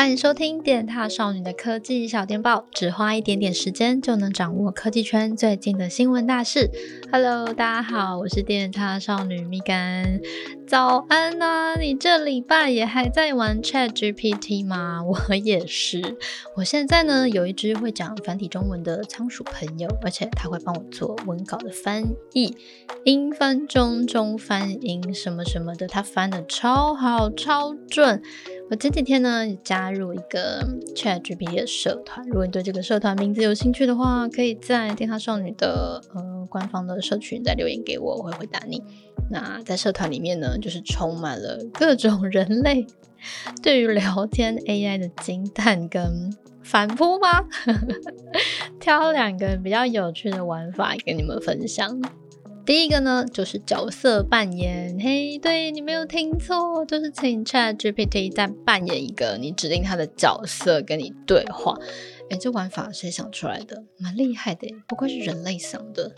欢迎收听电獭少女的科技小电报，只花一点点时间就能掌握科技圈最近的新闻大事。Hello，大家好，我是电獭少女蜜柑。早安呐、你这礼拜也还在玩 ChatGPT 吗？我也是。我现在呢有一只会讲繁体中文的仓鼠朋友，而且他会帮我做文稿的翻译，英翻中，中翻英，什么什么的，他翻得超好，超准。我这几天呢加入一个 ChatGPT 的社团，如果你对这个社团名字有兴趣的话，可以在电獭少女的呃官方的社群再留言给我，我会回答你。那在社团里面呢，就是充满了各种人类对于聊天 AI 的惊叹跟反扑吗？挑两个比较有趣的玩法跟你们分享。第一个呢，就是角色扮演。嘿，对，你没有听错，就是请 ChatGPT 再扮演一个你指定他的角色跟你对话。诶，这玩法谁想出来的？蛮厉害的，不愧是人类想的。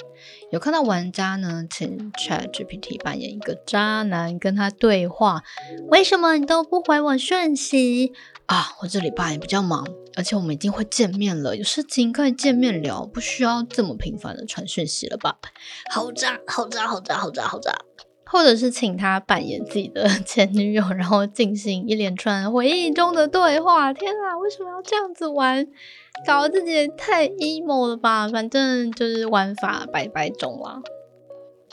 有看到玩家呢，请 ChatGPT 扮演一个渣男跟他对话。为什么你都不回我讯息？啊，我这礼拜也比较忙，而且我们已经会见面了，有事情可以见面聊，不需要这么频繁的传讯息了吧？好渣，好渣，好渣，好渣，好渣！或者是请他扮演自己的 前女友，然后进行一连串回忆中的对话。天啊，为什么要这样子玩？搞得自己也太 emo 了吧？反正就是玩法百百种啦。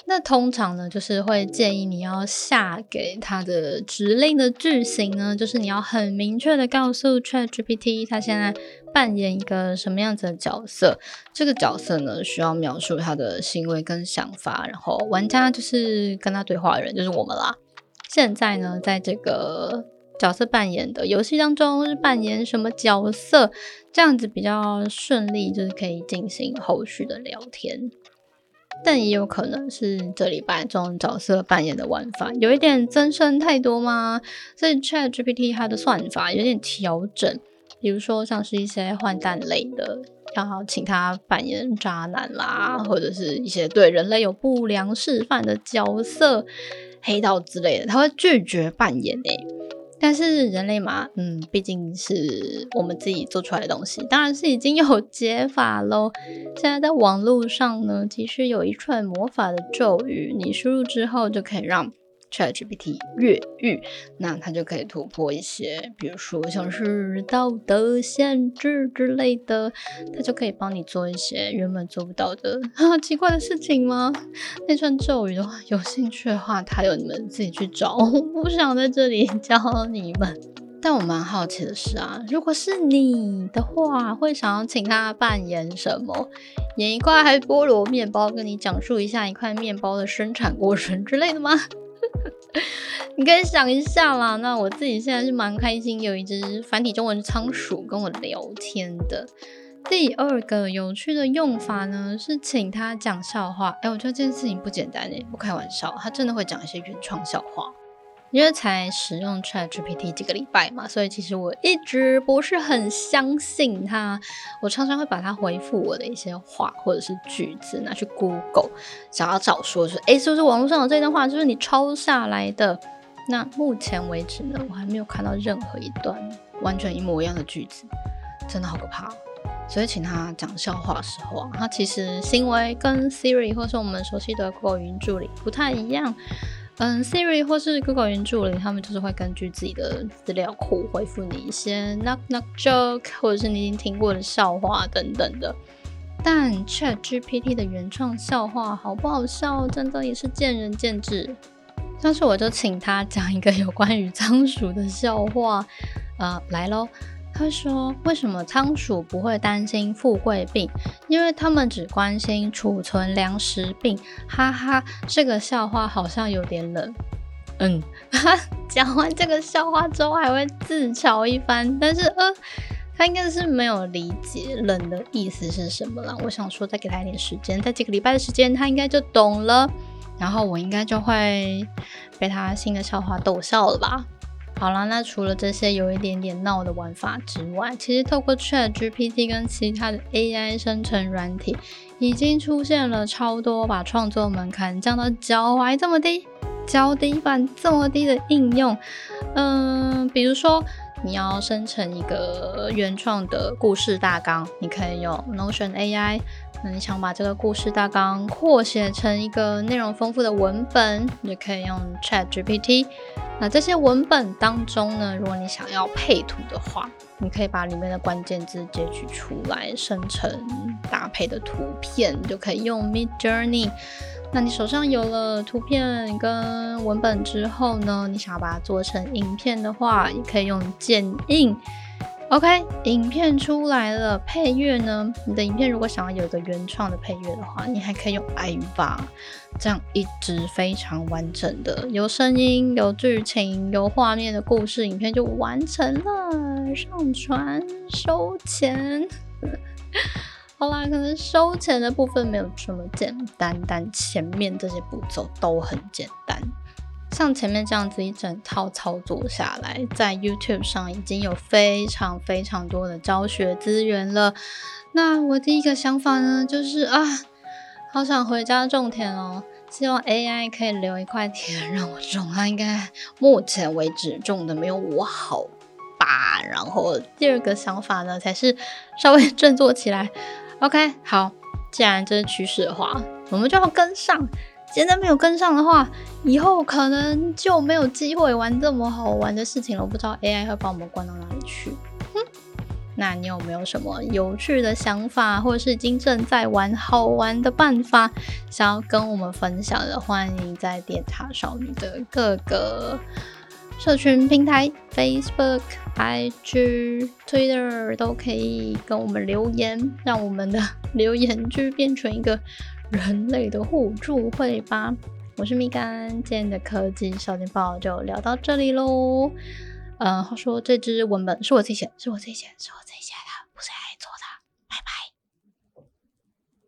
那通常呢，就是会建议你要下给他的指令的句型呢，就是你要很明确的告诉 ChatGPT，他现在扮演一个什么样子的角色。这个角色呢，需要描述他的行为跟想法，然后玩家就是跟他对话的人，就是我们啦。现在呢，在这个角色扮演的游戏当中，是扮演什么角色，这样子比较顺利，就是可以进行后续的聊天。但也有可能是这礼拜这种角色扮演的玩法有一点增生太多吗？所以 ChatGPT 它的算法有点调整，比如说像是一些换弹类的，要请他扮演渣男啦，或者是一些对人类有不良示范的角色、黑道之类的，他会拒绝扮演诶、但是人类嘛，嗯，毕竟是我们自己做出来的东西，当然是已经有解法喽。现在在网络上呢，其实有一串魔法的咒语，你输入之后就可以让。ChatGPT 越狱，那它就可以突破一些，比如说像是道德限制之类的，它就可以帮你做一些原本做不到的啊奇怪的事情吗？那串咒语的话，有兴趣的话，它有你们自己去找，我不想在这里教你们。但我蛮好奇的是啊，如果是你的话，会想要请他扮演什么？演一块菠萝面包，跟你讲述一下一块面包的生产过程之类的吗？你可以想一下啦。那我自己现在是蛮开心，有一只繁体中文仓鼠跟我聊天的。第二个有趣的用法呢，是请他讲笑话。哎、我觉得这件事情不简单诶，不开玩笑，他真的会讲一些原创笑话。因为才使用 ChatGPT 几个礼拜嘛，所以其实我一直不是很相信它。我常常会把它回复我的一些话或者是句子拿去 Google，想要找说是，诶，是不是网络上有这段话，就是你抄下来的？那目前为止呢，我还没有看到任何一段完全一模一样的句子，真的好可怕。所以请他讲笑话的时候啊，他其实行为跟 Siri 或是我们熟悉的 Google 语音助理不太一样。嗯，Siri 或是 Google 语音助理，他们就是会根据自己的资料库回复你一些 knock knock joke，或者是你已经听过的笑话等等的。但 ChatGPT 的原创笑话好不好笑，真的也是见仁见智。但是我就请他讲一个有关于仓鼠的笑话，呃，来喽。他说：“为什么仓鼠不会担心富贵病？因为他们只关心储存粮食病。”哈哈，这个笑话好像有点冷。嗯，哈，讲完这个笑话之后还会自嘲一番，但是呃，他应该是没有理解冷的意思是什么了。我想说，再给他一点时间，在几个礼拜的时间，他应该就懂了。然后我应该就会被他新的笑话逗笑了吧。好啦，那除了这些有一点点闹的玩法之外，其实透过 ChatGPT 跟其他的 AI 生成软体，已经出现了超多把创作门槛降到脚踝这么低、脚底板这么低的应用。嗯，比如说你要生成一个原创的故事大纲，你可以用 Notion AI。那你想把这个故事大纲扩写成一个内容丰富的文本，你就可以用 ChatGPT。那这些文本当中呢，如果你想要配图的话，你可以把里面的关键字截取出来，生成搭配的图片，就可以用 Midjourney。那你手上有了图片跟文本之后呢，你想要把它做成影片的话，也可以用剪映。OK，影片出来了，配乐呢？你的影片如果想要有一个原创的配乐的话，你还可以用 Aiva，这样一支非常完整的有声音、有剧情、有画面的故事影片就完成了。上传收钱，好啦，可能收钱的部分没有这么简单，但前面这些步骤都很简单。像前面这样子一整套操作下来，在 YouTube 上已经有非常非常多的教学资源了。那我第一个想法呢，就是啊，好想回家种田哦，希望 AI 可以留一块田让我种。它应该目前为止种的没有我好吧。然后第二个想法呢，才是稍微振作起来。OK，好，既然这是趋势的话，我们就要跟上。现在没有跟上的话，以后可能就没有机会玩这么好玩的事情了。我不知道 AI 会把我们关到哪里去。哼，那你有没有什么有趣的想法，或者是已经正在玩好玩的办法，想要跟我们分享的？欢迎在电塔少女的各个社群平台，Facebook、IG、Twitter 都可以跟我们留言，让我们的 留言区变成一个。人类的互助会吧，我是蜜柑，今天的科技小情报就聊到这里喽。嗯，话说这只文本是我自己写，是我自己写，是我自己写，